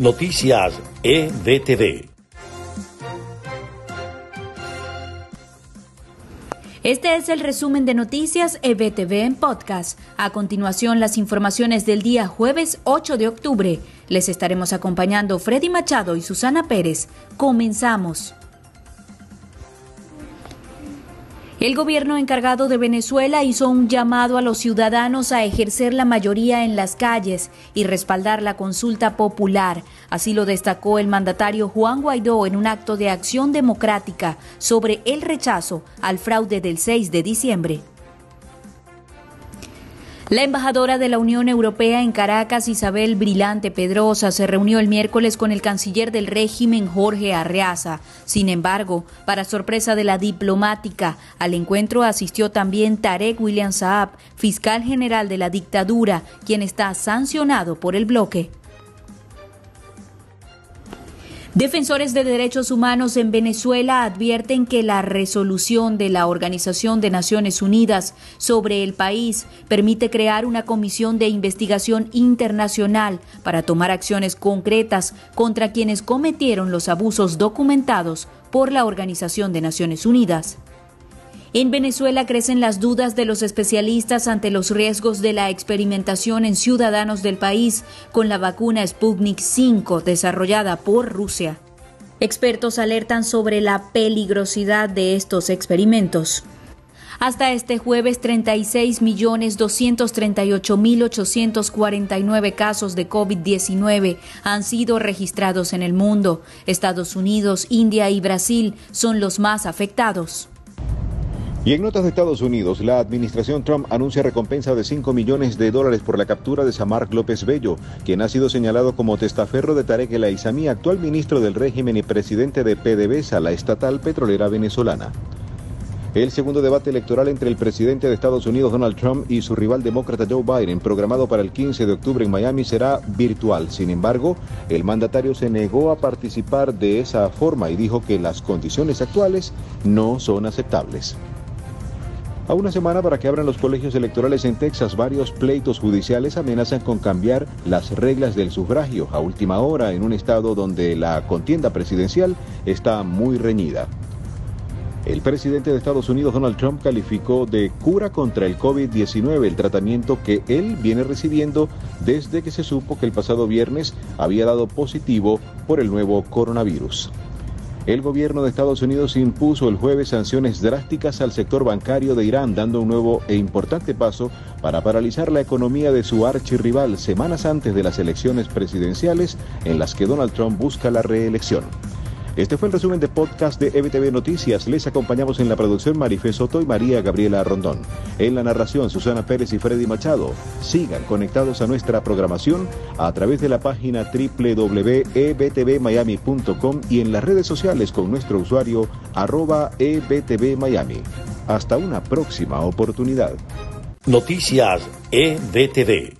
Noticias EBTV. Este es el resumen de noticias EBTV en podcast. A continuación, las informaciones del día jueves 8 de octubre. Les estaremos acompañando Freddy Machado y Susana Pérez. Comenzamos. El gobierno encargado de Venezuela hizo un llamado a los ciudadanos a ejercer la mayoría en las calles y respaldar la consulta popular. Así lo destacó el mandatario Juan Guaidó en un acto de acción democrática sobre el rechazo al fraude del 6 de diciembre. La embajadora de la Unión Europea en Caracas, Isabel Brilante Pedrosa, se reunió el miércoles con el canciller del régimen, Jorge Arreaza. Sin embargo, para sorpresa de la diplomática, al encuentro asistió también Tarek William Saab, fiscal general de la dictadura, quien está sancionado por el bloque. Defensores de derechos humanos en Venezuela advierten que la resolución de la Organización de Naciones Unidas sobre el país permite crear una comisión de investigación internacional para tomar acciones concretas contra quienes cometieron los abusos documentados por la Organización de Naciones Unidas. En Venezuela crecen las dudas de los especialistas ante los riesgos de la experimentación en ciudadanos del país con la vacuna Sputnik V desarrollada por Rusia. Expertos alertan sobre la peligrosidad de estos experimentos. Hasta este jueves, 36.238.849 casos de COVID-19 han sido registrados en el mundo. Estados Unidos, India y Brasil son los más afectados. Y en notas de Estados Unidos, la administración Trump anuncia recompensa de 5 millones de dólares por la captura de Samar López Bello, quien ha sido señalado como testaferro de Tarek El Aizami, actual ministro del régimen y presidente de PDVSA, la estatal petrolera venezolana. El segundo debate electoral entre el presidente de Estados Unidos Donald Trump y su rival demócrata Joe Biden, programado para el 15 de octubre en Miami, será virtual. Sin embargo, el mandatario se negó a participar de esa forma y dijo que las condiciones actuales no son aceptables. A una semana para que abran los colegios electorales en Texas, varios pleitos judiciales amenazan con cambiar las reglas del sufragio a última hora en un estado donde la contienda presidencial está muy reñida. El presidente de Estados Unidos, Donald Trump, calificó de cura contra el COVID-19 el tratamiento que él viene recibiendo desde que se supo que el pasado viernes había dado positivo por el nuevo coronavirus. El gobierno de Estados Unidos impuso el jueves sanciones drásticas al sector bancario de Irán, dando un nuevo e importante paso para paralizar la economía de su archirrival semanas antes de las elecciones presidenciales en las que Donald Trump busca la reelección. Este fue el resumen de podcast de EBTV Noticias. Les acompañamos en la producción Marifé Soto y María Gabriela Rondón. En la narración Susana Pérez y Freddy Machado. Sigan conectados a nuestra programación a través de la página www.ebtvmiami.com y en las redes sociales con nuestro usuario arroba ebtvmiami. Hasta una próxima oportunidad. Noticias EBTV.